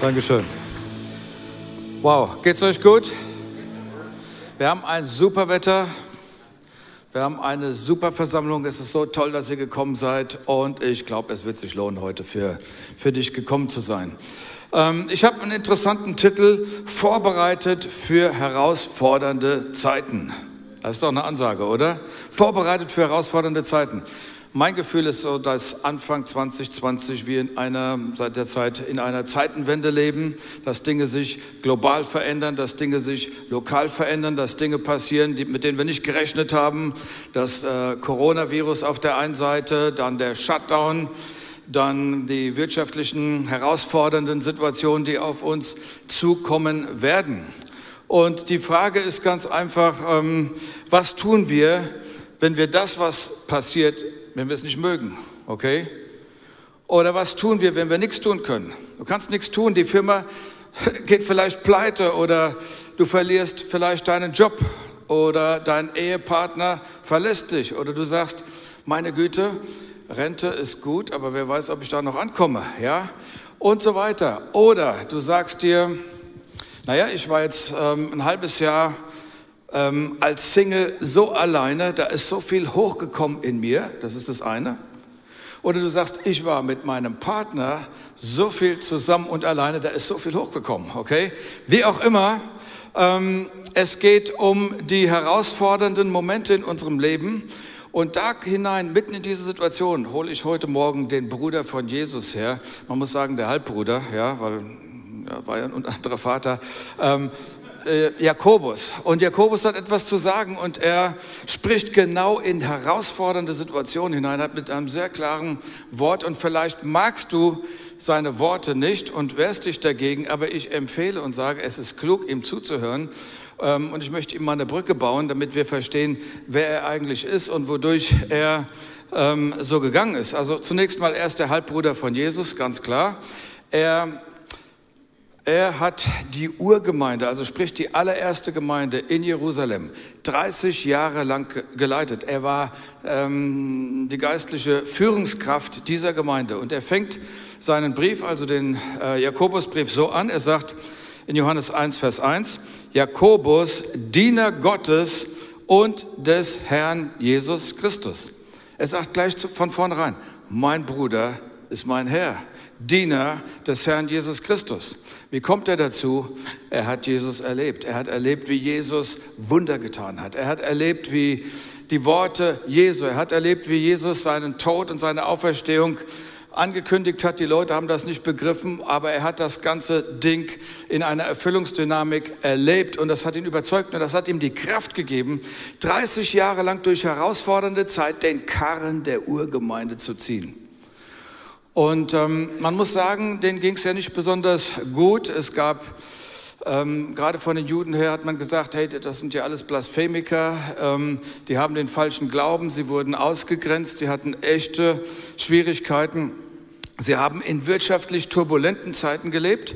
Dankeschön. Wow, geht's euch gut? Wir haben ein super Wetter. Wir haben eine super Versammlung. Es ist so toll, dass ihr gekommen seid. Und ich glaube, es wird sich lohnen, heute für, für dich gekommen zu sein. Ähm, ich habe einen interessanten Titel vorbereitet für herausfordernde Zeiten. Das ist doch eine Ansage, oder? Vorbereitet für herausfordernde Zeiten. Mein Gefühl ist so, dass Anfang 2020 wir in einer, seit der Zeit in einer Zeitenwende leben, dass Dinge sich global verändern, dass Dinge sich lokal verändern, dass Dinge passieren, die, mit denen wir nicht gerechnet haben. Das äh, Coronavirus auf der einen Seite, dann der Shutdown, dann die wirtschaftlichen herausfordernden Situationen, die auf uns zukommen werden. Und die Frage ist ganz einfach, ähm, was tun wir, wenn wir das, was passiert, wenn wir es nicht mögen, okay? Oder was tun wir, wenn wir nichts tun können? Du kannst nichts tun, die Firma geht vielleicht pleite oder du verlierst vielleicht deinen Job oder dein Ehepartner verlässt dich oder du sagst, meine Güte, Rente ist gut, aber wer weiß, ob ich da noch ankomme, ja? Und so weiter. Oder du sagst dir, naja, ich war jetzt ähm, ein halbes Jahr ähm, als Single so alleine, da ist so viel hochgekommen in mir, das ist das eine. Oder du sagst, ich war mit meinem Partner so viel zusammen und alleine, da ist so viel hochgekommen, okay? Wie auch immer, ähm, es geht um die herausfordernden Momente in unserem Leben. Und da hinein, mitten in diese Situation, hole ich heute Morgen den Bruder von Jesus her. Man muss sagen, der Halbbruder, ja, weil er war ja ein anderer Vater. Ähm, äh, Jakobus. Und Jakobus hat etwas zu sagen und er spricht genau in herausfordernde Situationen hinein, hat mit einem sehr klaren Wort und vielleicht magst du seine Worte nicht und wehrst dich dagegen, aber ich empfehle und sage, es ist klug, ihm zuzuhören. Ähm, und ich möchte ihm mal eine Brücke bauen, damit wir verstehen, wer er eigentlich ist und wodurch er ähm, so gegangen ist. Also zunächst mal, er ist der Halbbruder von Jesus, ganz klar. Er er hat die Urgemeinde, also sprich die allererste Gemeinde in Jerusalem, 30 Jahre lang geleitet. Er war ähm, die geistliche Führungskraft dieser Gemeinde. Und er fängt seinen Brief, also den äh, Jakobusbrief, so an. Er sagt in Johannes 1, Vers 1, Jakobus, Diener Gottes und des Herrn Jesus Christus. Er sagt gleich von vornherein, mein Bruder ist mein Herr, Diener des Herrn Jesus Christus. Wie kommt er dazu? Er hat Jesus erlebt. Er hat erlebt, wie Jesus Wunder getan hat. Er hat erlebt, wie die Worte Jesu, er hat erlebt, wie Jesus seinen Tod und seine Auferstehung angekündigt hat. Die Leute haben das nicht begriffen, aber er hat das ganze Ding in einer Erfüllungsdynamik erlebt und das hat ihn überzeugt und das hat ihm die Kraft gegeben, 30 Jahre lang durch herausfordernde Zeit den Karren der Urgemeinde zu ziehen. Und ähm, man muss sagen, denen ging es ja nicht besonders gut. Es gab, ähm, gerade von den Juden her hat man gesagt, hey, das sind ja alles Blasphemiker, ähm, die haben den falschen Glauben, sie wurden ausgegrenzt, sie hatten echte Schwierigkeiten. Sie haben in wirtschaftlich turbulenten Zeiten gelebt.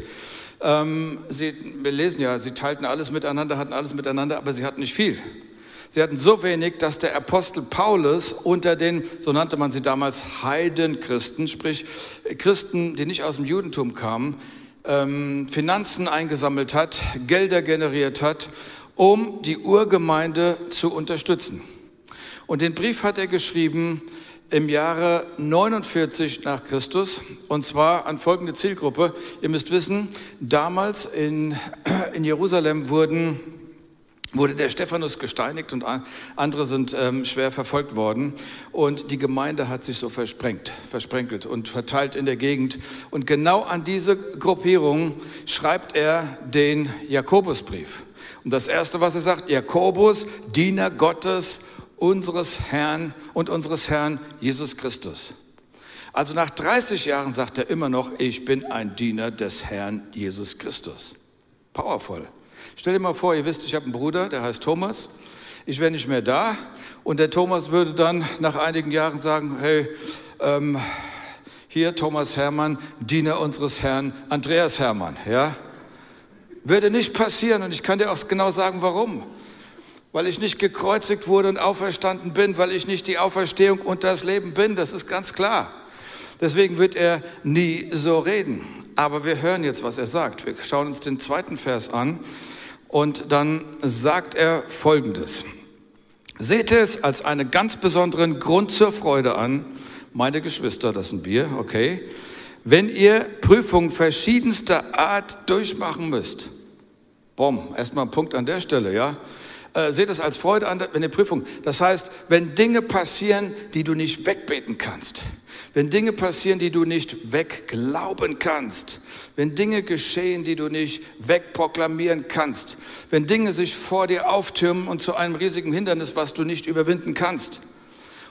Ähm, sie, wir lesen ja, sie teilten alles miteinander, hatten alles miteinander, aber sie hatten nicht viel. Sie hatten so wenig, dass der Apostel Paulus unter den, so nannte man sie damals, Heidenchristen, sprich Christen, die nicht aus dem Judentum kamen, ähm, Finanzen eingesammelt hat, Gelder generiert hat, um die Urgemeinde zu unterstützen. Und den Brief hat er geschrieben im Jahre 49 nach Christus und zwar an folgende Zielgruppe. Ihr müsst wissen, damals in, in Jerusalem wurden wurde der Stephanus gesteinigt und andere sind ähm, schwer verfolgt worden. Und die Gemeinde hat sich so versprengt, versprenkelt und verteilt in der Gegend. Und genau an diese Gruppierung schreibt er den Jakobusbrief. Und das Erste, was er sagt, Jakobus, Diener Gottes, unseres Herrn und unseres Herrn Jesus Christus. Also nach 30 Jahren sagt er immer noch, ich bin ein Diener des Herrn Jesus Christus. Powerful. Stell dir mal vor, ihr wisst, ich habe einen Bruder, der heißt Thomas. Ich wäre nicht mehr da und der Thomas würde dann nach einigen Jahren sagen, hey, ähm, hier Thomas Hermann, Diener unseres Herrn Andreas Hermann, ja? Würde nicht passieren und ich kann dir auch genau sagen, warum. Weil ich nicht gekreuzigt wurde und auferstanden bin, weil ich nicht die Auferstehung und das Leben bin, das ist ganz klar. Deswegen wird er nie so reden. aber wir hören jetzt, was er sagt. Wir schauen uns den zweiten Vers an und dann sagt er Folgendes. Seht es als einen ganz besonderen Grund zur Freude an, meine Geschwister, das sind wir, okay, wenn ihr Prüfungen verschiedenster Art durchmachen müsst. Bom, erstmal ein Punkt an der Stelle, ja. Äh, seht es als Freude an, wenn ihr Prüfung. Das heißt, wenn Dinge passieren, die du nicht wegbeten kannst, wenn Dinge passieren, die du nicht wegglauben kannst, wenn Dinge geschehen, die du nicht wegproklamieren kannst, wenn Dinge sich vor dir auftürmen und zu einem riesigen Hindernis, was du nicht überwinden kannst.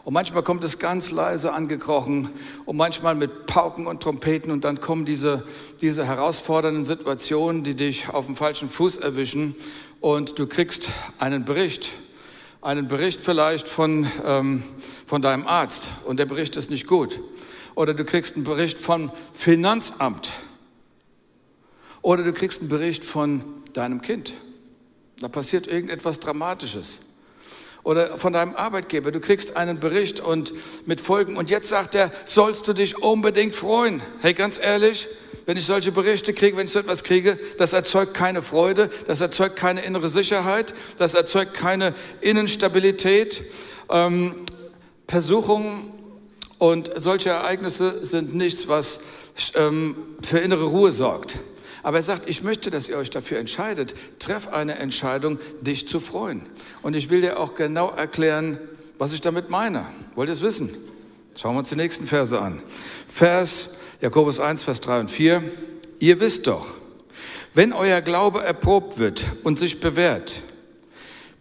Und manchmal kommt es ganz leise angekrochen und manchmal mit Pauken und Trompeten und dann kommen diese, diese herausfordernden Situationen, die dich auf dem falschen Fuß erwischen und du kriegst einen Bericht, einen Bericht vielleicht von, ähm, von deinem Arzt und der Bericht ist nicht gut. Oder du kriegst einen Bericht vom Finanzamt. Oder du kriegst einen Bericht von deinem Kind. Da passiert irgendetwas Dramatisches. Oder von deinem Arbeitgeber. Du kriegst einen Bericht und mit Folgen. Und jetzt sagt er, sollst du dich unbedingt freuen. Hey, ganz ehrlich, wenn ich solche Berichte kriege, wenn ich so etwas kriege, das erzeugt keine Freude, das erzeugt keine innere Sicherheit, das erzeugt keine Innenstabilität. Ähm, Versuchungen und solche Ereignisse sind nichts, was ähm, für innere Ruhe sorgt. Aber er sagt, ich möchte, dass ihr euch dafür entscheidet. Treff eine Entscheidung, dich zu freuen. Und ich will dir auch genau erklären, was ich damit meine. Wollt ihr es wissen? Schauen wir uns die nächsten Verse an. Vers Jakobus 1, Vers 3 und 4. Ihr wisst doch, wenn euer Glaube erprobt wird und sich bewährt,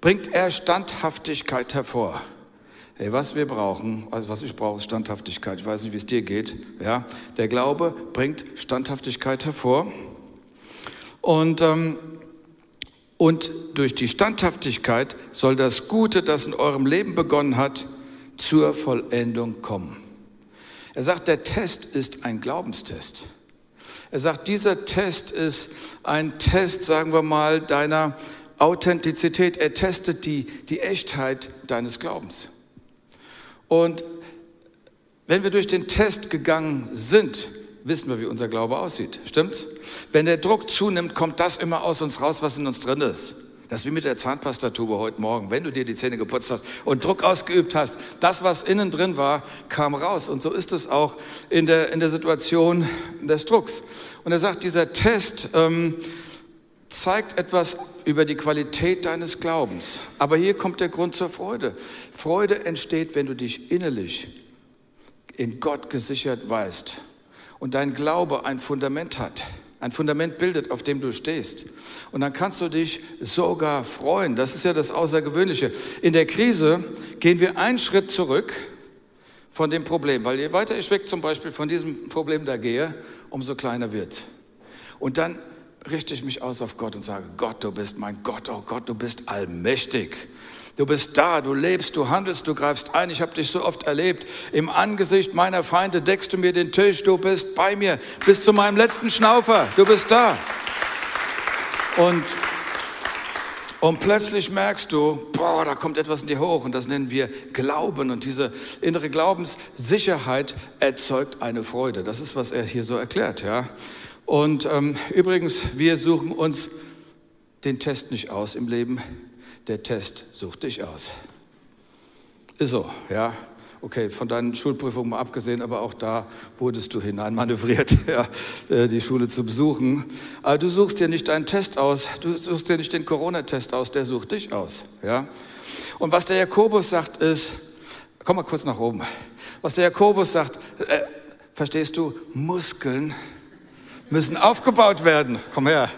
bringt er Standhaftigkeit hervor. Hey, was wir brauchen, also was ich brauche, ist Standhaftigkeit. Ich weiß nicht, wie es dir geht. Ja, der Glaube bringt Standhaftigkeit hervor. Und, ähm, und durch die Standhaftigkeit soll das Gute, das in eurem Leben begonnen hat, zur Vollendung kommen. Er sagt, der Test ist ein Glaubenstest. Er sagt, dieser Test ist ein Test, sagen wir mal, deiner Authentizität. Er testet die, die Echtheit deines Glaubens. Und wenn wir durch den Test gegangen sind, wissen wir, wie unser Glaube aussieht. Stimmt's? Wenn der Druck zunimmt, kommt das immer aus uns raus, was in uns drin ist. Das ist wie mit der Zahnpastatube heute Morgen. Wenn du dir die Zähne geputzt hast und Druck ausgeübt hast, das, was innen drin war, kam raus. Und so ist es auch in der, in der Situation des Drucks. Und er sagt, dieser Test ähm, zeigt etwas über die Qualität deines Glaubens. Aber hier kommt der Grund zur Freude. Freude entsteht, wenn du dich innerlich in Gott gesichert weißt und dein Glaube ein Fundament hat. Ein Fundament bildet, auf dem du stehst. Und dann kannst du dich sogar freuen. Das ist ja das Außergewöhnliche. In der Krise gehen wir einen Schritt zurück von dem Problem, weil je weiter ich weg zum Beispiel von diesem Problem da gehe, umso kleiner wird. Und dann richte ich mich aus auf Gott und sage, Gott, du bist mein Gott, oh Gott, du bist allmächtig. Du bist da, du lebst, du handelst, du greifst ein. Ich habe dich so oft erlebt. Im Angesicht meiner Feinde deckst du mir den Tisch. Du bist bei mir bis zu meinem letzten Schnaufer. Du bist da. Und, und plötzlich merkst du, boah, da kommt etwas in dir hoch. Und das nennen wir Glauben. Und diese innere Glaubenssicherheit erzeugt eine Freude. Das ist, was er hier so erklärt. Ja? Und ähm, übrigens, wir suchen uns den Test nicht aus im Leben, der Test sucht dich aus. Ist so, ja. Okay, von deinen Schulprüfungen mal abgesehen, aber auch da wurdest du hineinmanövriert, ja, äh, die Schule zu besuchen. Aber du suchst dir nicht deinen Test aus, du suchst dir nicht den Corona-Test aus, der sucht dich aus. Ja? Und was der Jakobus sagt ist, komm mal kurz nach oben, was der Jakobus sagt, äh, verstehst du, Muskeln müssen aufgebaut werden. Komm her.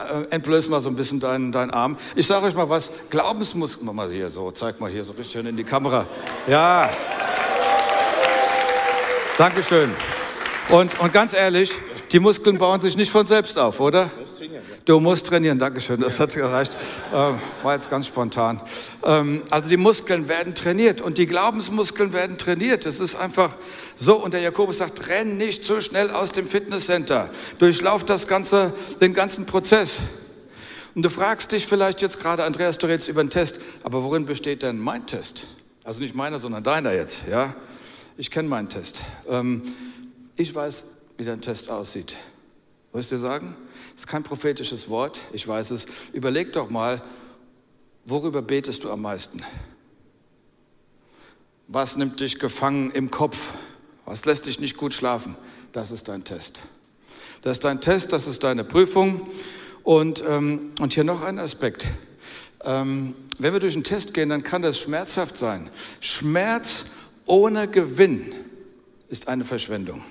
Äh, entblöß mal so ein bisschen deinen, deinen Arm. Ich sage euch mal was, Glaubensmuskeln, mach mal hier so, zeig mal hier so richtig schön in die Kamera. Ja. Dankeschön. Und, und ganz ehrlich, die Muskeln bauen sich nicht von selbst auf, oder? Du musst trainieren, Dankeschön, das hat gereicht. Ähm, war jetzt ganz spontan. Ähm, also die Muskeln werden trainiert und die Glaubensmuskeln werden trainiert. Das ist einfach so. Und der Jakobus sagt, renn nicht so schnell aus dem Fitnesscenter. Durchlauf das ganze, den ganzen Prozess. Und du fragst dich vielleicht jetzt gerade, Andreas, du redest über einen Test, aber worin besteht denn mein Test? Also nicht meiner, sondern deiner jetzt, ja? Ich kenne meinen Test. Ähm, ich weiß, wie dein Test aussieht. Soll ich dir sagen? Das ist kein prophetisches Wort, ich weiß es. Überleg doch mal, worüber betest du am meisten? Was nimmt dich gefangen im Kopf? Was lässt dich nicht gut schlafen? Das ist dein Test. Das ist dein Test, das ist deine Prüfung. Und, ähm, und hier noch ein Aspekt. Ähm, wenn wir durch einen Test gehen, dann kann das schmerzhaft sein. Schmerz ohne Gewinn ist eine Verschwendung.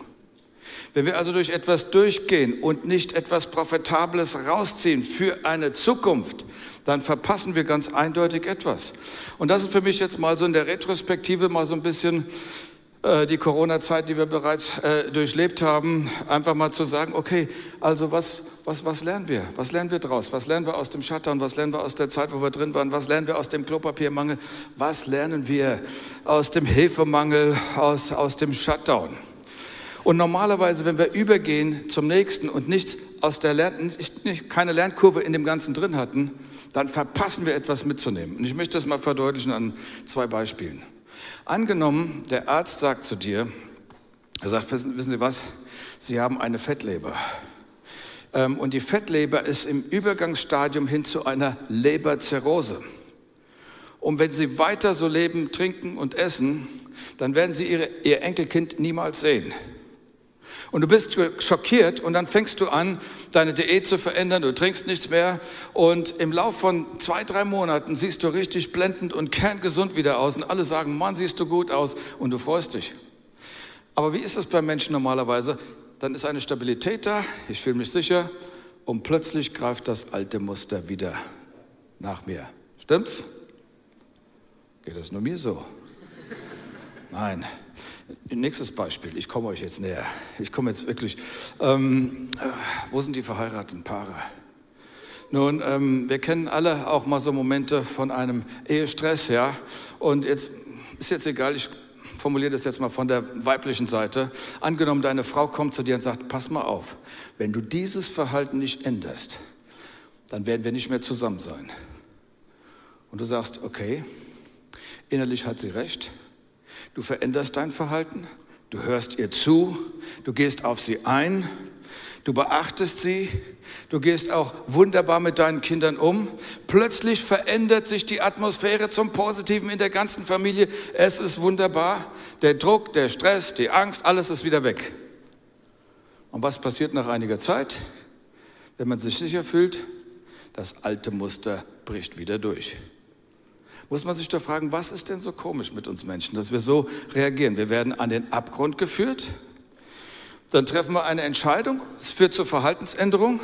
Wenn wir also durch etwas durchgehen und nicht etwas Profitables rausziehen für eine Zukunft, dann verpassen wir ganz eindeutig etwas. Und das ist für mich jetzt mal so in der Retrospektive mal so ein bisschen äh, die Corona-Zeit, die wir bereits äh, durchlebt haben, einfach mal zu sagen, okay, also was, was, was lernen wir? Was lernen wir daraus? Was lernen wir aus dem Shutdown? Was lernen wir aus der Zeit, wo wir drin waren? Was lernen wir aus dem Klopapiermangel? Was lernen wir aus dem Hilfemangel, aus, aus dem Shutdown? Und normalerweise, wenn wir übergehen zum nächsten und nichts aus der Lern keine Lernkurve in dem Ganzen drin hatten, dann verpassen wir etwas mitzunehmen. Und ich möchte das mal verdeutlichen an zwei Beispielen. Angenommen, der Arzt sagt zu dir, er sagt, wissen, wissen Sie was, Sie haben eine Fettleber. Ähm, und die Fettleber ist im Übergangsstadium hin zu einer Leberzirrhose. Und wenn Sie weiter so leben, trinken und essen, dann werden Sie Ihre, Ihr Enkelkind niemals sehen. Und du bist schockiert und dann fängst du an, deine Diät zu verändern, du trinkst nichts mehr und im Lauf von zwei, drei Monaten siehst du richtig blendend und kerngesund wieder aus und alle sagen, Mann, siehst du gut aus und du freust dich. Aber wie ist das bei Menschen normalerweise? Dann ist eine Stabilität da, ich fühle mich sicher und plötzlich greift das alte Muster wieder nach mir. Stimmt's? Geht das nur mir so? Nein. Nächstes Beispiel, ich komme euch jetzt näher. Ich komme jetzt wirklich. Ähm, äh, wo sind die verheirateten Paare? Nun, ähm, wir kennen alle auch mal so Momente von einem Ehestress, ja. Und jetzt ist jetzt egal, ich formuliere das jetzt mal von der weiblichen Seite. Angenommen, deine Frau kommt zu dir und sagt: Pass mal auf, wenn du dieses Verhalten nicht änderst, dann werden wir nicht mehr zusammen sein. Und du sagst: Okay, innerlich hat sie recht. Du veränderst dein Verhalten, du hörst ihr zu, du gehst auf sie ein, du beachtest sie, du gehst auch wunderbar mit deinen Kindern um. Plötzlich verändert sich die Atmosphäre zum Positiven in der ganzen Familie. Es ist wunderbar. Der Druck, der Stress, die Angst, alles ist wieder weg. Und was passiert nach einiger Zeit? Wenn man sich sicher fühlt, das alte Muster bricht wieder durch muss man sich doch fragen, was ist denn so komisch mit uns Menschen, dass wir so reagieren? Wir werden an den Abgrund geführt, dann treffen wir eine Entscheidung, es führt zur Verhaltensänderung.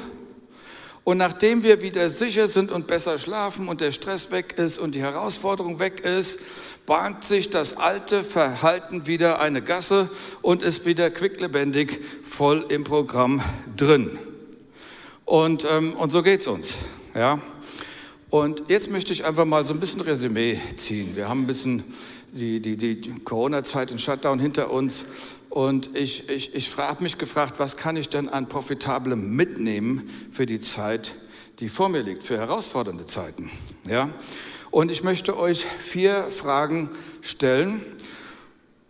Und nachdem wir wieder sicher sind und besser schlafen und der Stress weg ist und die Herausforderung weg ist, bahnt sich das alte Verhalten wieder eine Gasse und ist wieder quicklebendig voll im Programm drin. Und, ähm, und so geht's uns. Ja? Und jetzt möchte ich einfach mal so ein bisschen Resümee ziehen. Wir haben ein bisschen die, die, die Corona-Zeit, den Shutdown hinter uns. Und ich, ich, ich habe mich gefragt, was kann ich denn an Profitablem mitnehmen für die Zeit, die vor mir liegt, für herausfordernde Zeiten. Ja? Und ich möchte euch vier Fragen stellen.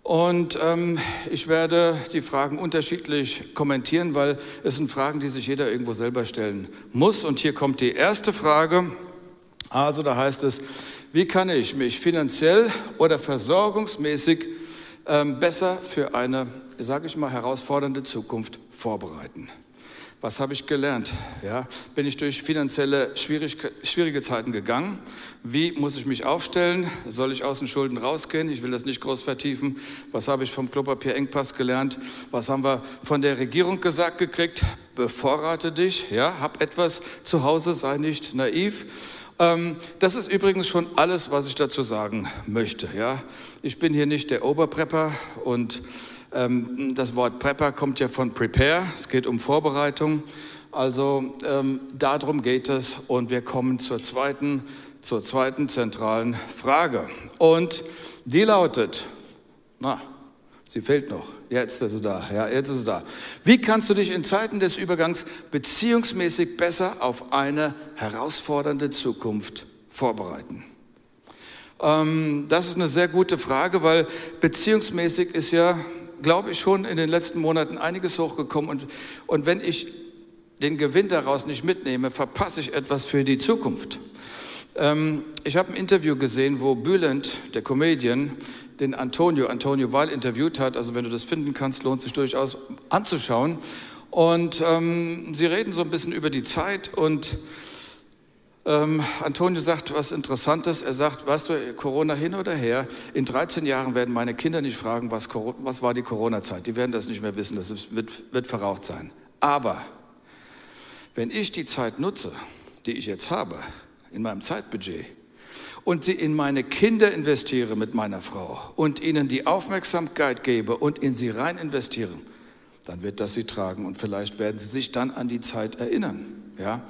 Und ähm, ich werde die Fragen unterschiedlich kommentieren, weil es sind Fragen, die sich jeder irgendwo selber stellen muss. Und hier kommt die erste Frage. Also da heißt es, wie kann ich mich finanziell oder versorgungsmäßig ähm, besser für eine, sage ich mal, herausfordernde Zukunft vorbereiten? Was habe ich gelernt? Ja, bin ich durch finanzielle schwierig, schwierige Zeiten gegangen? Wie muss ich mich aufstellen? Soll ich aus den Schulden rausgehen? Ich will das nicht groß vertiefen. Was habe ich vom Klopapierengpass gelernt? Was haben wir von der Regierung gesagt gekriegt? Bevorrate dich, ja, hab etwas zu Hause, sei nicht naiv. Ähm, das ist übrigens schon alles, was ich dazu sagen möchte. Ja? Ich bin hier nicht der Oberprepper und ähm, das Wort Prepper kommt ja von Prepare. Es geht um Vorbereitung. Also ähm, darum geht es und wir kommen zur zweiten, zur zweiten zentralen Frage. Und die lautet, na, Sie fehlt noch. Jetzt ist sie da. Ja, jetzt ist sie da. Wie kannst du dich in Zeiten des Übergangs beziehungsmäßig besser auf eine herausfordernde Zukunft vorbereiten? Ähm, das ist eine sehr gute Frage, weil beziehungsmäßig ist ja glaube ich, schon in den letzten Monaten einiges hochgekommen. Und, und wenn ich den Gewinn daraus nicht mitnehme, verpasse ich etwas für die Zukunft. Ähm, ich habe ein Interview gesehen, wo Bülent, der Comedian, den Antonio, Antonio Weil interviewt hat. Also wenn du das finden kannst, lohnt sich durchaus anzuschauen. Und ähm, sie reden so ein bisschen über die Zeit und ähm, Antonio sagt was Interessantes. Er sagt, weißt du, Corona hin oder her, in 13 Jahren werden meine Kinder nicht fragen, was, was war die Corona-Zeit. Die werden das nicht mehr wissen, das wird, wird verraucht sein. Aber wenn ich die Zeit nutze, die ich jetzt habe, in meinem Zeitbudget, und sie in meine Kinder investiere mit meiner Frau und ihnen die Aufmerksamkeit gebe und in sie rein investiere, dann wird das sie tragen und vielleicht werden sie sich dann an die Zeit erinnern. Ja?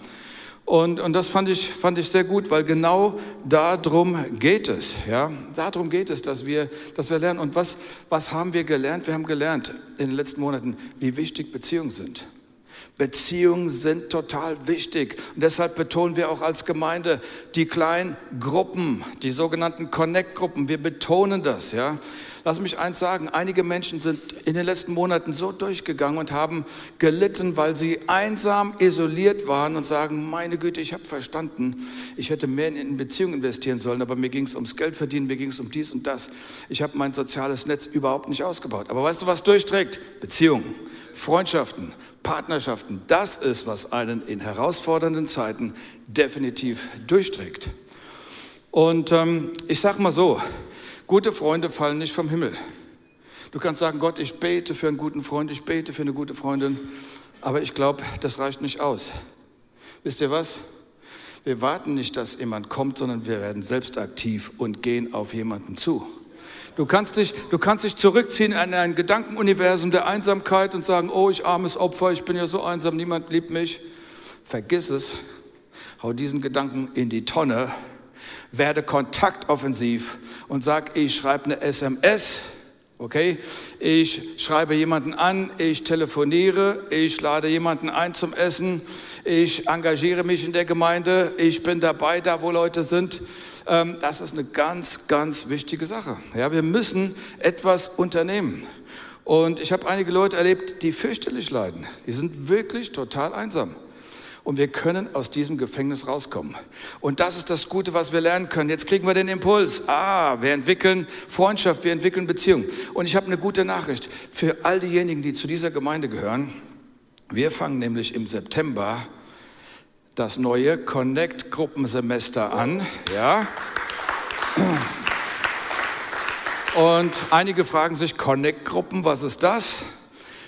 Und, und das fand ich, fand ich sehr gut, weil genau darum geht es. Ja? Darum geht es, dass wir, dass wir lernen. Und was, was haben wir gelernt? Wir haben gelernt in den letzten Monaten, wie wichtig Beziehungen sind. Beziehungen sind total wichtig. Und deshalb betonen wir auch als Gemeinde die kleinen Gruppen, die sogenannten Connect-Gruppen. Wir betonen das, ja. Lass mich eins sagen, einige Menschen sind in den letzten Monaten so durchgegangen und haben gelitten, weil sie einsam, isoliert waren und sagen, meine Güte, ich habe verstanden, ich hätte mehr in Beziehungen investieren sollen, aber mir ging es ums Geld verdienen, mir ging es um dies und das. Ich habe mein soziales Netz überhaupt nicht ausgebaut. Aber weißt du, was durchträgt? Beziehungen, Freundschaften, Partnerschaften, das ist, was einen in herausfordernden Zeiten definitiv durchträgt. Und ähm, ich sage mal so, Gute Freunde fallen nicht vom Himmel. Du kannst sagen, Gott, ich bete für einen guten Freund, ich bete für eine gute Freundin, aber ich glaube, das reicht nicht aus. Wisst ihr was? Wir warten nicht, dass jemand kommt, sondern wir werden selbst aktiv und gehen auf jemanden zu. Du kannst dich, du kannst dich zurückziehen in ein Gedankenuniversum der Einsamkeit und sagen, oh, ich armes Opfer, ich bin ja so einsam, niemand liebt mich. Vergiss es. Hau diesen Gedanken in die Tonne werde kontaktoffensiv und sag, ich schreibe eine SMS, okay? Ich schreibe jemanden an, ich telefoniere, ich lade jemanden ein zum Essen, ich engagiere mich in der Gemeinde, ich bin dabei, da wo Leute sind. Ähm, das ist eine ganz, ganz wichtige Sache. Ja, wir müssen etwas unternehmen. Und ich habe einige Leute erlebt, die fürchterlich leiden. Die sind wirklich total einsam und wir können aus diesem Gefängnis rauskommen. Und das ist das Gute, was wir lernen können. Jetzt kriegen wir den Impuls. Ah, wir entwickeln Freundschaft, wir entwickeln Beziehung. Und ich habe eine gute Nachricht für all diejenigen, die zu dieser Gemeinde gehören. Wir fangen nämlich im September das neue Connect-Gruppensemester an. Ja. Und einige fragen sich, Connect-Gruppen, was ist das?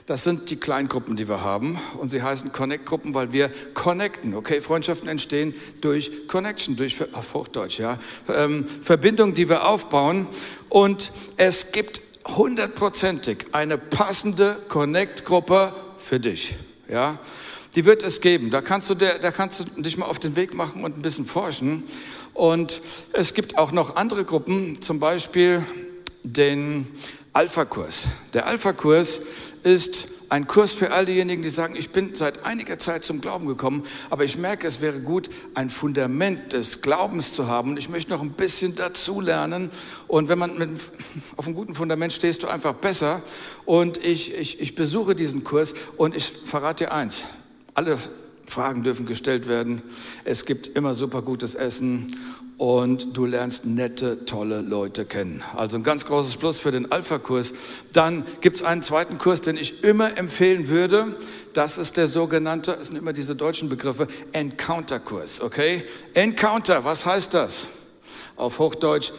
Das sind die Kleingruppen, die wir haben. Und sie heißen Connect-Gruppen, weil wir connecten. Okay, Freundschaften entstehen durch Connection, durch auf Hochdeutsch, ja. Ähm, Verbindungen, die wir aufbauen. Und es gibt hundertprozentig eine passende Connect-Gruppe für dich. Ja, die wird es geben. Da kannst, du der, da kannst du dich mal auf den Weg machen und ein bisschen forschen. Und es gibt auch noch andere Gruppen, zum Beispiel den Alpha-Kurs. Der Alpha-Kurs ist ein Kurs für all diejenigen, die sagen, ich bin seit einiger Zeit zum Glauben gekommen, aber ich merke, es wäre gut, ein Fundament des Glaubens zu haben. Ich möchte noch ein bisschen dazu lernen. Und wenn man mit, auf einem guten Fundament stehst, du einfach besser. Und ich, ich, ich besuche diesen Kurs und ich verrate dir eins. Alle Fragen dürfen gestellt werden. Es gibt immer super gutes Essen und du lernst nette, tolle Leute kennen. Also ein ganz großes Plus für den Alpha-Kurs. Dann gibt es einen zweiten Kurs, den ich immer empfehlen würde. Das ist der sogenannte, es sind immer diese deutschen Begriffe, Encounter-Kurs, okay? Encounter, was heißt das? Auf Hochdeutsch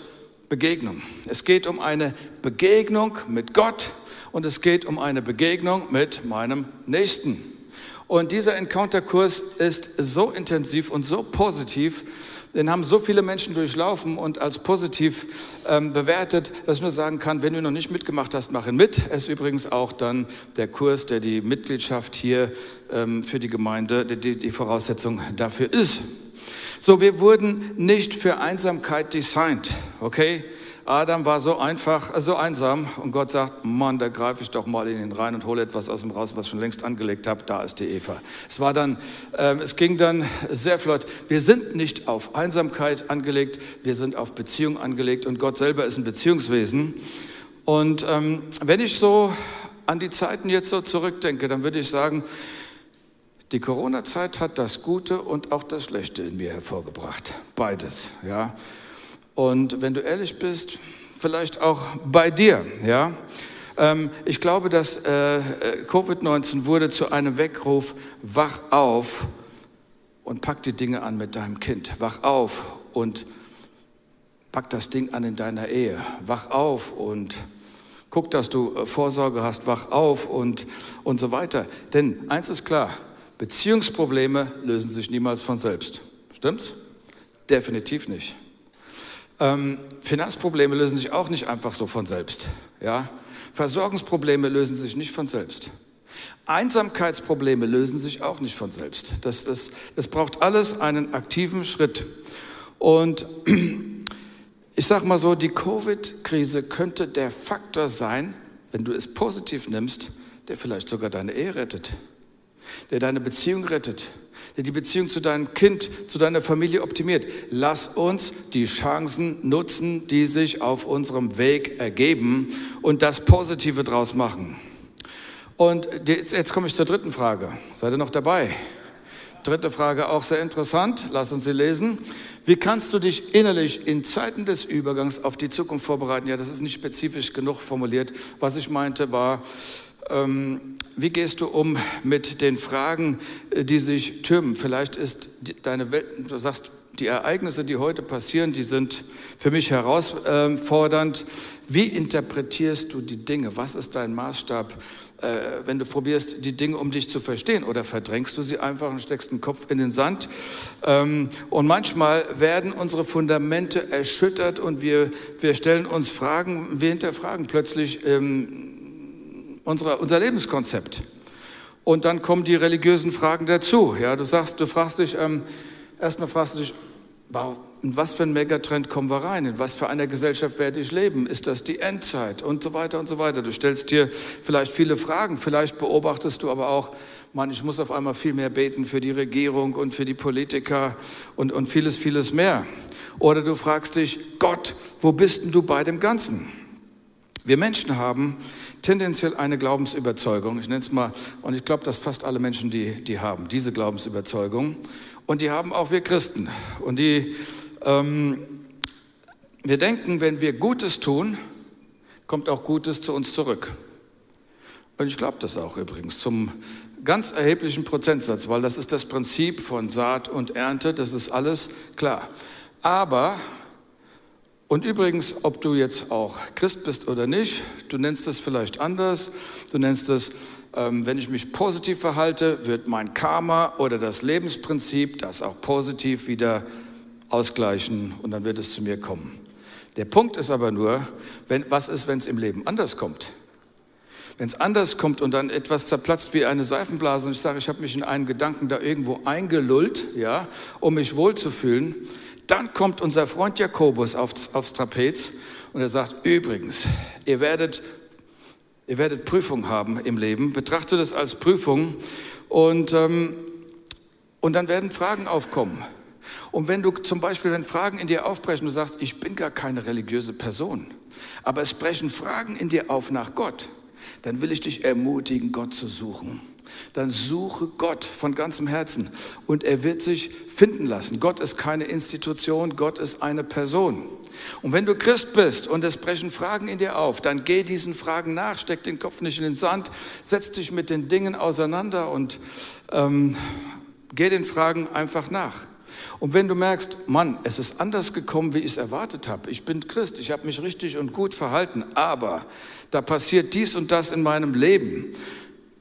Begegnung. Es geht um eine Begegnung mit Gott und es geht um eine Begegnung mit meinem Nächsten. Und dieser Encounter-Kurs ist so intensiv und so positiv, den haben so viele Menschen durchlaufen und als positiv ähm, bewertet, dass ich nur sagen kann, wenn du noch nicht mitgemacht hast, mach ihn mit. Es ist übrigens auch dann der Kurs, der die Mitgliedschaft hier ähm, für die Gemeinde, die, die Voraussetzung dafür ist. So, wir wurden nicht für Einsamkeit designt, okay? Adam war so einfach, äh, so einsam und Gott sagt, Mann, da greife ich doch mal in ihn rein und hole etwas aus ihm raus, was ich schon längst angelegt habe. Da ist die Eva. Es war dann, ähm, es ging dann sehr flott. Wir sind nicht auf Einsamkeit angelegt, wir sind auf Beziehung angelegt und Gott selber ist ein Beziehungswesen. Und ähm, wenn ich so an die Zeiten jetzt so zurückdenke, dann würde ich sagen, die Corona-Zeit hat das Gute und auch das Schlechte in mir hervorgebracht. Beides, ja. Und wenn du ehrlich bist, vielleicht auch bei dir, ja. Ähm, ich glaube, dass äh, Covid-19 wurde zu einem Weckruf, wach auf und pack die Dinge an mit deinem Kind. Wach auf und pack das Ding an in deiner Ehe. Wach auf und guck, dass du äh, Vorsorge hast. Wach auf und, und so weiter. Denn eins ist klar, Beziehungsprobleme lösen sich niemals von selbst. Stimmt's? Definitiv nicht. Ähm, Finanzprobleme lösen sich auch nicht einfach so von selbst. Ja? Versorgungsprobleme lösen sich nicht von selbst. Einsamkeitsprobleme lösen sich auch nicht von selbst. Das, das, das braucht alles einen aktiven Schritt. Und ich sage mal so, die Covid-Krise könnte der Faktor sein, wenn du es positiv nimmst, der vielleicht sogar deine Ehe rettet der deine Beziehung rettet, die Beziehung zu deinem Kind, zu deiner Familie optimiert. Lass uns die Chancen nutzen, die sich auf unserem Weg ergeben und das Positive draus machen. Und jetzt, jetzt komme ich zur dritten Frage. Seid ihr noch dabei? Dritte Frage auch sehr interessant. Lass uns sie lesen. Wie kannst du dich innerlich in Zeiten des Übergangs auf die Zukunft vorbereiten? Ja, das ist nicht spezifisch genug formuliert. Was ich meinte war, wie gehst du um mit den Fragen, äh, die sich türmen? Vielleicht ist deine Welt, du sagst, die Ereignisse, die heute passieren, die sind für mich herausfordernd. Wie interpretierst du die Dinge? Was ist dein Maßstab, äh, wenn du probierst, die Dinge um dich zu verstehen? Oder verdrängst du sie einfach und steckst den Kopf in den Sand? Ähm, und manchmal werden unsere Fundamente erschüttert und wir, wir stellen uns Fragen, wir hinterfragen plötzlich, ähm, unsere, unser Lebenskonzept. Und dann kommen die religiösen Fragen dazu. Ja, du sagst, du fragst dich, ähm, erstmal fragst du dich, in was für einen Megatrend kommen wir rein? In was für einer Gesellschaft werde ich leben? Ist das die Endzeit? Und so weiter und so weiter. Du stellst dir vielleicht viele Fragen. Vielleicht beobachtest du aber auch, Mann, ich muss auf einmal viel mehr beten für die Regierung und für die Politiker und, und vieles, vieles mehr. Oder du fragst dich, Gott, wo bist denn du bei dem Ganzen? Wir Menschen haben tendenziell eine Glaubensüberzeugung, ich nenne es mal, und ich glaube, dass fast alle Menschen die, die haben, diese Glaubensüberzeugung. Und die haben auch wir Christen. Und die, ähm, wir denken, wenn wir Gutes tun, kommt auch Gutes zu uns zurück. Und ich glaube das auch übrigens zum ganz erheblichen Prozentsatz, weil das ist das Prinzip von Saat und Ernte, das ist alles klar. Aber und übrigens, ob du jetzt auch Christ bist oder nicht, du nennst es vielleicht anders. Du nennst es, ähm, wenn ich mich positiv verhalte, wird mein Karma oder das Lebensprinzip das auch positiv wieder ausgleichen und dann wird es zu mir kommen. Der Punkt ist aber nur, wenn, was ist, wenn es im Leben anders kommt? Wenn es anders kommt und dann etwas zerplatzt wie eine Seifenblase und ich sage, ich habe mich in einen Gedanken da irgendwo eingelullt, ja, um mich wohlzufühlen, dann kommt unser Freund Jakobus aufs, aufs Trapez und er sagt, übrigens, ihr werdet, ihr werdet Prüfung haben im Leben, betrachtet es als Prüfung und, ähm, und dann werden Fragen aufkommen. Und wenn du zum Beispiel, wenn Fragen in dir aufbrechen, du sagst, ich bin gar keine religiöse Person, aber es brechen Fragen in dir auf nach Gott, dann will ich dich ermutigen, Gott zu suchen dann suche Gott von ganzem Herzen und er wird sich finden lassen. Gott ist keine Institution, Gott ist eine Person. Und wenn du Christ bist und es brechen Fragen in dir auf, dann geh diesen Fragen nach, steck den Kopf nicht in den Sand, setz dich mit den Dingen auseinander und ähm, geh den Fragen einfach nach. Und wenn du merkst, Mann, es ist anders gekommen, wie ich es erwartet habe, ich bin Christ, ich habe mich richtig und gut verhalten, aber da passiert dies und das in meinem Leben,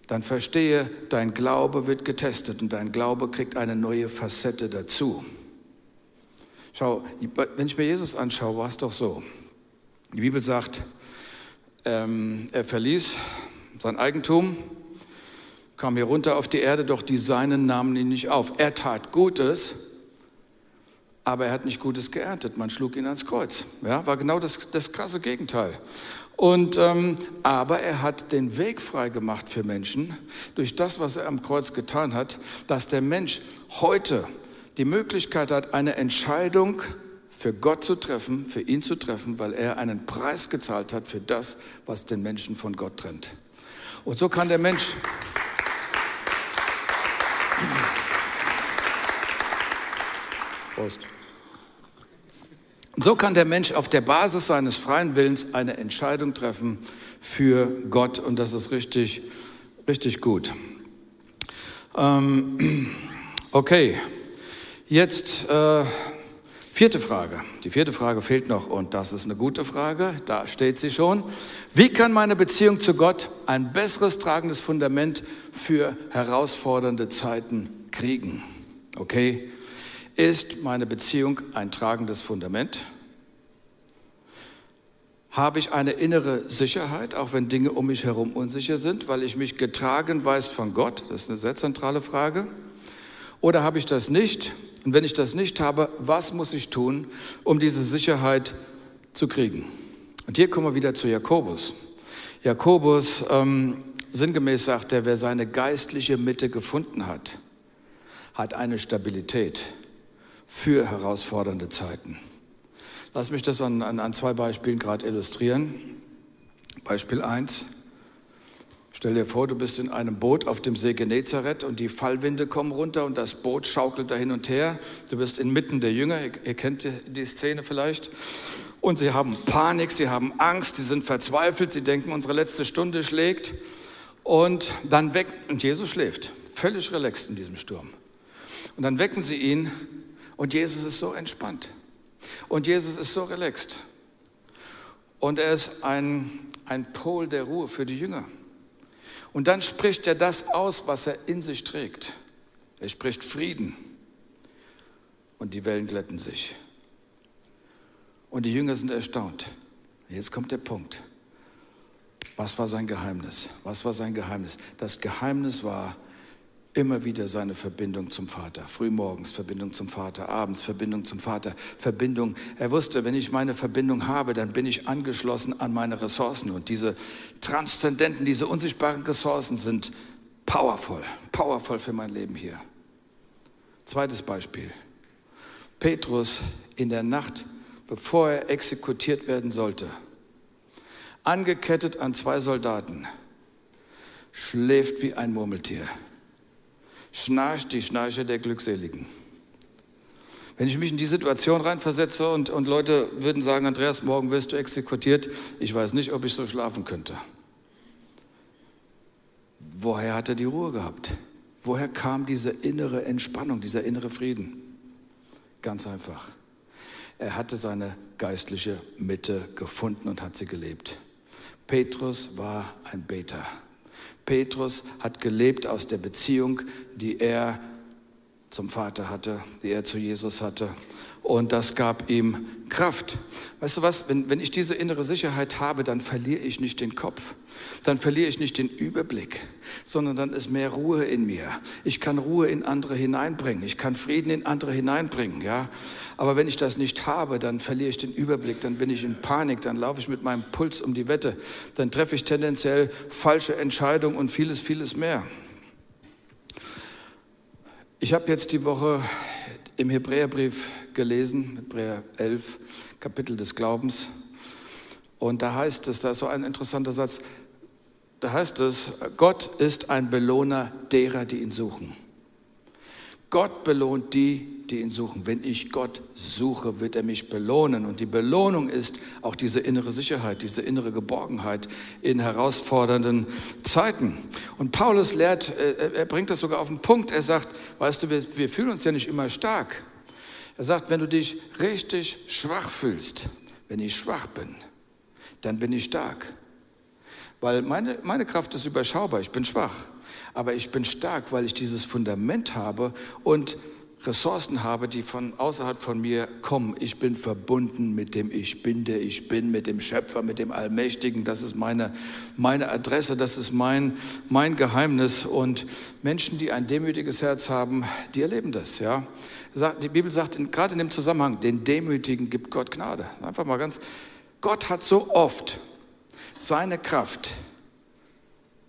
dann verstehe, dein Glaube wird getestet und dein Glaube kriegt eine neue Facette dazu. Schau, wenn ich mir Jesus anschaue, war es doch so. Die Bibel sagt, ähm, er verließ sein Eigentum, kam hier runter auf die Erde, doch die Seinen nahmen ihn nicht auf. Er tat Gutes, aber er hat nicht Gutes geerntet. Man schlug ihn ans Kreuz. Ja, war genau das, das krasse Gegenteil. Und, ähm, aber er hat den Weg frei gemacht für Menschen durch das, was er am Kreuz getan hat, dass der Mensch heute die Möglichkeit hat, eine Entscheidung für Gott zu treffen, für ihn zu treffen, weil er einen Preis gezahlt hat für das, was den Menschen von Gott trennt. Und so kann der Mensch. Prost. Und so kann der Mensch auf der Basis seines freien Willens eine Entscheidung treffen für Gott und das ist richtig, richtig gut. Ähm, okay, jetzt äh, vierte Frage. Die vierte Frage fehlt noch und das ist eine gute Frage. Da steht sie schon. Wie kann meine Beziehung zu Gott ein besseres tragendes Fundament für herausfordernde Zeiten kriegen? Okay, ist meine Beziehung ein tragendes Fundament? Habe ich eine innere Sicherheit, auch wenn Dinge um mich herum unsicher sind, weil ich mich getragen weiß von Gott? Das ist eine sehr zentrale Frage. Oder habe ich das nicht? Und wenn ich das nicht habe, was muss ich tun, um diese Sicherheit zu kriegen? Und hier kommen wir wieder zu Jakobus. Jakobus, ähm, sinngemäß sagt er, wer seine geistliche Mitte gefunden hat, hat eine Stabilität für herausfordernde Zeiten. Lass mich das an, an, an zwei Beispielen gerade illustrieren. Beispiel 1. Stell dir vor, du bist in einem Boot auf dem See Genezareth und die Fallwinde kommen runter und das Boot schaukelt da hin und her. Du bist inmitten der Jünger, ihr, kennt die Szene vielleicht. Und sie haben Panik, sie haben Angst, sie sind verzweifelt, sie denken, unsere letzte Stunde schlägt. Und dann weckt, und Jesus schläft, völlig relaxed in diesem Sturm. Und dann wecken sie ihn und Jesus ist so entspannt. Und Jesus ist so relaxed. Und er ist ein, ein Pol der Ruhe für die Jünger. Und dann spricht er das aus, was er in sich trägt. Er spricht Frieden. Und die Wellen glätten sich. Und die Jünger sind erstaunt. Jetzt kommt der Punkt. Was war sein Geheimnis? Was war sein Geheimnis? Das Geheimnis war, immer wieder seine Verbindung zum Vater. Frühmorgens Verbindung zum Vater, abends Verbindung zum Vater, Verbindung. Er wusste, wenn ich meine Verbindung habe, dann bin ich angeschlossen an meine Ressourcen. Und diese transzendenten, diese unsichtbaren Ressourcen sind powerful, powerful für mein Leben hier. Zweites Beispiel. Petrus in der Nacht, bevor er exekutiert werden sollte, angekettet an zwei Soldaten, schläft wie ein Murmeltier schnarcht die Schnarche der Glückseligen. Wenn ich mich in die Situation reinversetze und, und Leute würden sagen, Andreas, morgen wirst du exekutiert, ich weiß nicht, ob ich so schlafen könnte. Woher hat er die Ruhe gehabt? Woher kam diese innere Entspannung, dieser innere Frieden? Ganz einfach. Er hatte seine geistliche Mitte gefunden und hat sie gelebt. Petrus war ein Beter. Petrus hat gelebt aus der Beziehung, die er zum Vater hatte, die er zu Jesus hatte. Und das gab ihm Kraft. Weißt du was, wenn, wenn ich diese innere Sicherheit habe, dann verliere ich nicht den Kopf, dann verliere ich nicht den Überblick, sondern dann ist mehr Ruhe in mir. Ich kann Ruhe in andere hineinbringen, ich kann Frieden in andere hineinbringen. Ja? Aber wenn ich das nicht habe, dann verliere ich den Überblick, dann bin ich in Panik, dann laufe ich mit meinem Puls um die Wette, dann treffe ich tendenziell falsche Entscheidungen und vieles, vieles mehr. Ich habe jetzt die Woche im Hebräerbrief gelesen, Hebräer 11, Kapitel des Glaubens. Und da heißt es, da ist so ein interessanter Satz, da heißt es, Gott ist ein Belohner derer, die ihn suchen. Gott belohnt die, die ihn suchen. Wenn ich Gott suche, wird er mich belohnen. Und die Belohnung ist auch diese innere Sicherheit, diese innere Geborgenheit in herausfordernden Zeiten. Und Paulus lehrt, äh, er bringt das sogar auf den Punkt. Er sagt, weißt du, wir, wir fühlen uns ja nicht immer stark. Er sagt, wenn du dich richtig schwach fühlst, wenn ich schwach bin, dann bin ich stark. Weil meine, meine Kraft ist überschaubar, ich bin schwach. Aber ich bin stark, weil ich dieses Fundament habe und Ressourcen habe, die von außerhalb von mir kommen. Ich bin verbunden mit dem Ich bin, der ich bin, mit dem Schöpfer, mit dem Allmächtigen. Das ist meine, meine Adresse, das ist mein, mein Geheimnis. Und Menschen, die ein demütiges Herz haben, die erleben das. Ja? Die Bibel sagt gerade in dem Zusammenhang, den Demütigen gibt Gott Gnade. Einfach mal ganz, Gott hat so oft seine Kraft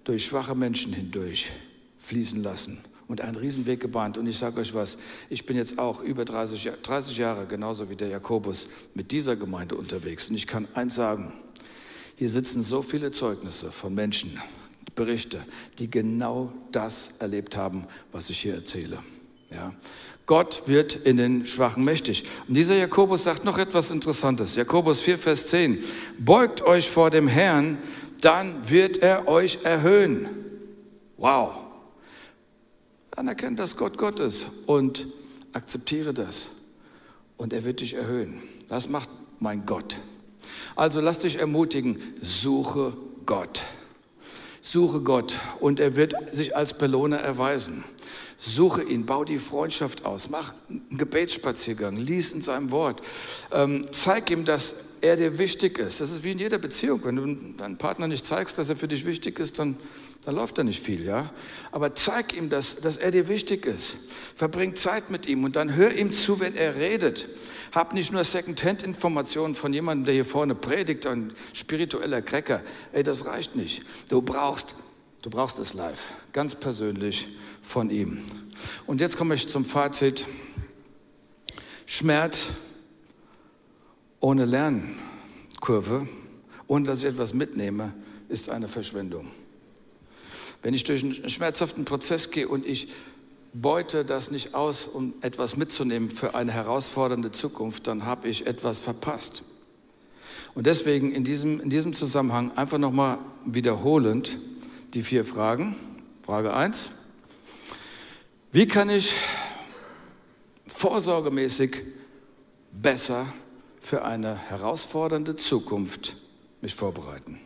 durch schwache Menschen hindurch fließen lassen und einen Riesenweg gebahnt. Und ich sage euch was, ich bin jetzt auch über 30, 30 Jahre, genauso wie der Jakobus, mit dieser Gemeinde unterwegs. Und ich kann eins sagen, hier sitzen so viele Zeugnisse von Menschen, Berichte, die genau das erlebt haben, was ich hier erzähle. Ja. Gott wird in den Schwachen mächtig. Und dieser Jakobus sagt noch etwas Interessantes. Jakobus 4, Vers 10. Beugt euch vor dem Herrn, dann wird er euch erhöhen. Wow. Anerkenne, dass Gott Gott ist und akzeptiere das. Und er wird dich erhöhen. Das macht mein Gott. Also lass dich ermutigen, suche Gott. Suche Gott und er wird sich als Belohner erweisen. Suche ihn, bau die Freundschaft aus, mach einen Gebetsspaziergang, lies in seinem Wort, ähm, zeig ihm, dass er dir wichtig ist. Das ist wie in jeder Beziehung. Wenn du deinem Partner nicht zeigst, dass er für dich wichtig ist, dann, dann läuft da nicht viel, ja. Aber zeig ihm, dass, dass er dir wichtig ist. Verbring Zeit mit ihm und dann hör ihm zu, wenn er redet. Hab nicht nur Second-Hand-Informationen von jemandem, der hier vorne predigt, ein spiritueller Cracker. Ey, das reicht nicht. Du brauchst, du brauchst es live, ganz persönlich von ihm. Und jetzt komme ich zum Fazit. Schmerz ohne Lernkurve, ohne dass ich etwas mitnehme, ist eine Verschwendung. Wenn ich durch einen schmerzhaften Prozess gehe und ich beute das nicht aus, um etwas mitzunehmen für eine herausfordernde Zukunft, dann habe ich etwas verpasst. Und deswegen in diesem, in diesem Zusammenhang einfach nochmal wiederholend die vier Fragen. Frage 1. Wie kann ich vorsorgemäßig besser für eine herausfordernde Zukunft mich vorbereiten?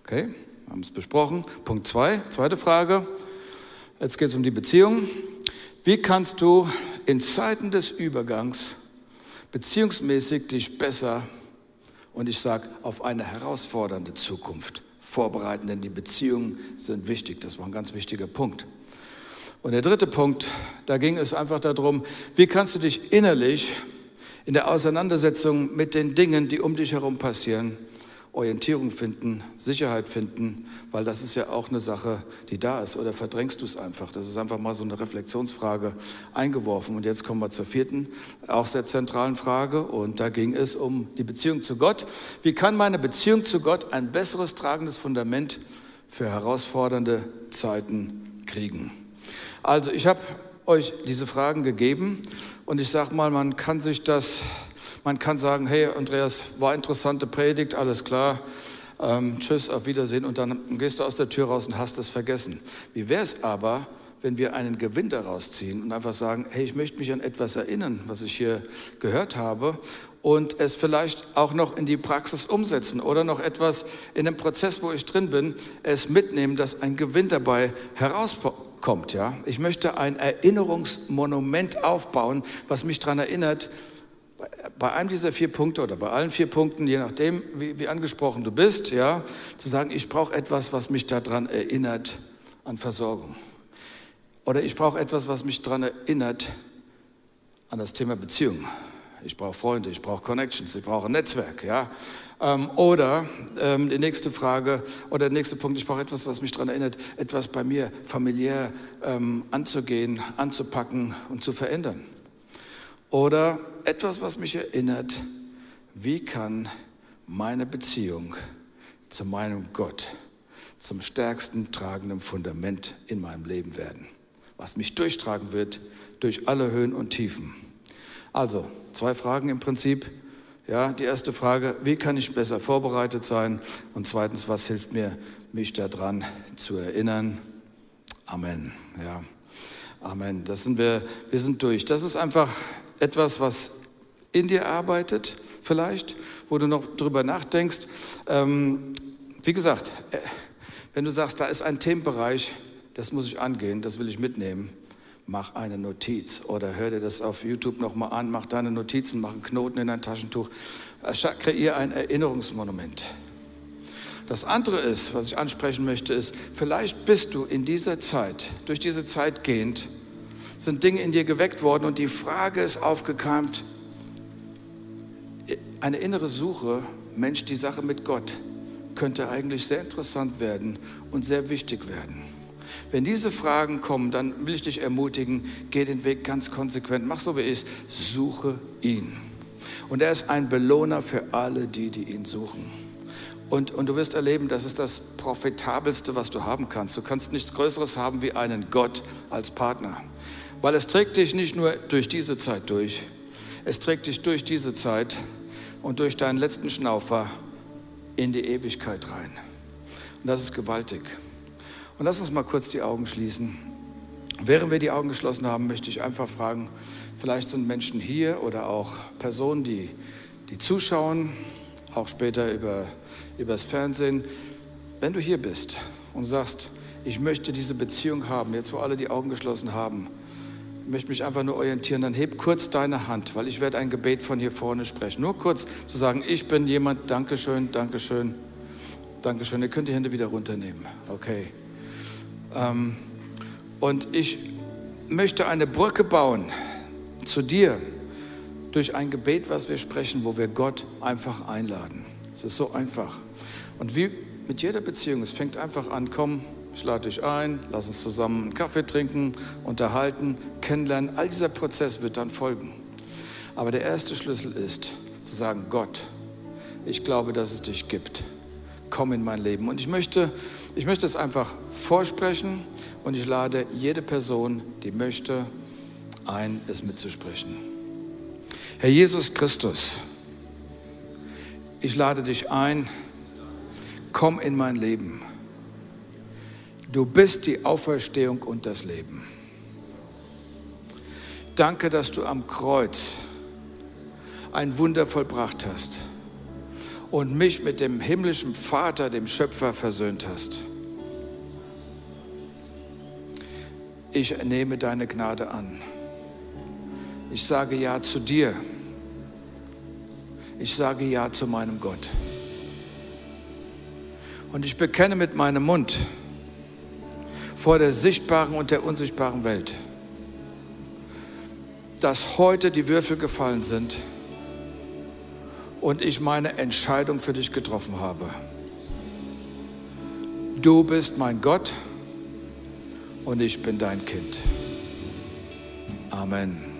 Okay, haben es besprochen. Punkt 2, zweite Frage. Jetzt geht es um die Beziehung. Wie kannst du in Zeiten des Übergangs beziehungsmäßig dich besser und ich sage auf eine herausfordernde Zukunft vorbereiten? Denn die Beziehungen sind wichtig. Das war ein ganz wichtiger Punkt. Und der dritte Punkt, da ging es einfach darum, wie kannst du dich innerlich in der Auseinandersetzung mit den Dingen, die um dich herum passieren, Orientierung finden, Sicherheit finden, weil das ist ja auch eine Sache, die da ist. Oder verdrängst du es einfach? Das ist einfach mal so eine Reflexionsfrage eingeworfen. Und jetzt kommen wir zur vierten, auch sehr zentralen Frage. Und da ging es um die Beziehung zu Gott. Wie kann meine Beziehung zu Gott ein besseres tragendes Fundament für herausfordernde Zeiten kriegen? Also ich habe euch diese Fragen gegeben und ich sage mal, man kann sich das, man kann sagen, hey Andreas, war interessante Predigt, alles klar, ähm, tschüss, auf Wiedersehen und dann gehst du aus der Tür raus und hast es vergessen. Wie wäre es aber, wenn wir einen Gewinn daraus ziehen und einfach sagen, hey, ich möchte mich an etwas erinnern, was ich hier gehört habe und es vielleicht auch noch in die Praxis umsetzen oder noch etwas in dem Prozess, wo ich drin bin, es mitnehmen, dass ein Gewinn dabei herauskommt kommt. Ja? Ich möchte ein Erinnerungsmonument aufbauen, was mich daran erinnert, bei einem dieser vier Punkte oder bei allen vier Punkten, je nachdem, wie, wie angesprochen du bist, ja, zu sagen, ich brauche etwas, was mich daran erinnert an Versorgung. Oder ich brauche etwas, was mich daran erinnert an das Thema Beziehung. Ich brauche Freunde, ich brauche Connections, ich brauche ein Netzwerk. Ja? Ähm, oder ähm, die nächste Frage oder der nächste Punkt, ich brauche etwas, was mich daran erinnert, etwas bei mir familiär ähm, anzugehen, anzupacken und zu verändern. Oder etwas, was mich erinnert, wie kann meine Beziehung zu meinem Gott zum stärksten tragenden Fundament in meinem Leben werden, was mich durchtragen wird durch alle Höhen und Tiefen. Also, zwei Fragen im Prinzip. Ja, die erste Frage, wie kann ich besser vorbereitet sein? Und zweitens, was hilft mir, mich daran zu erinnern? Amen. Ja, Amen. Das sind wir, wir sind durch. Das ist einfach etwas, was in dir arbeitet, vielleicht, wo du noch drüber nachdenkst. Ähm, wie gesagt, äh, wenn du sagst, da ist ein Themenbereich, das muss ich angehen, das will ich mitnehmen, mach eine Notiz oder hör dir das auf YouTube nochmal an, mach deine Notizen, mach einen Knoten in dein Taschentuch, äh, kreier ein Erinnerungsmonument. Das andere ist, was ich ansprechen möchte, ist, vielleicht bist du in dieser Zeit, durch diese Zeit gehend, sind Dinge in dir geweckt worden und die Frage ist aufgekeimt, eine innere Suche, Mensch, die Sache mit Gott könnte eigentlich sehr interessant werden und sehr wichtig werden. Wenn diese Fragen kommen, dann will ich dich ermutigen, geh den Weg ganz konsequent, mach so wie ich, suche ihn. Und er ist ein Belohner für alle die, die ihn suchen. Und, und du wirst erleben, das ist das Profitabelste, was du haben kannst. Du kannst nichts Größeres haben wie einen Gott als Partner. Weil es trägt dich nicht nur durch diese Zeit durch, es trägt dich durch diese Zeit und durch deinen letzten Schnaufer in die Ewigkeit rein. Und das ist gewaltig. Und lass uns mal kurz die Augen schließen. Während wir die Augen geschlossen haben, möchte ich einfach fragen, vielleicht sind Menschen hier oder auch Personen, die, die zuschauen, auch später über, über das Fernsehen. Wenn du hier bist und sagst, ich möchte diese Beziehung haben, jetzt wo alle die Augen geschlossen haben, möchte mich einfach nur orientieren, dann heb kurz deine Hand, weil ich werde ein Gebet von hier vorne sprechen. Nur kurz zu sagen, ich bin jemand, Dankeschön, Dankeschön, Dankeschön. Ihr könnt die Hände wieder runternehmen. Okay. Ähm, und ich möchte eine Brücke bauen zu dir durch ein Gebet, was wir sprechen, wo wir Gott einfach einladen. Es ist so einfach. Und wie mit jeder Beziehung, es fängt einfach an, komm, ich lade dich ein, lass uns zusammen einen Kaffee trinken, unterhalten, kennenlernen. All dieser Prozess wird dann folgen. Aber der erste Schlüssel ist zu sagen, Gott, ich glaube, dass es dich gibt. Komm in mein Leben. Und ich möchte, ich möchte es einfach vorsprechen und ich lade jede Person, die möchte, ein, es mitzusprechen. Herr Jesus Christus, ich lade dich ein, komm in mein Leben. Du bist die Auferstehung und das Leben. Danke, dass du am Kreuz ein Wunder vollbracht hast und mich mit dem himmlischen Vater, dem Schöpfer, versöhnt hast. Ich nehme deine Gnade an. Ich sage Ja zu dir. Ich sage Ja zu meinem Gott. Und ich bekenne mit meinem Mund, vor der sichtbaren und der unsichtbaren Welt, dass heute die Würfel gefallen sind und ich meine Entscheidung für dich getroffen habe. Du bist mein Gott und ich bin dein Kind. Amen.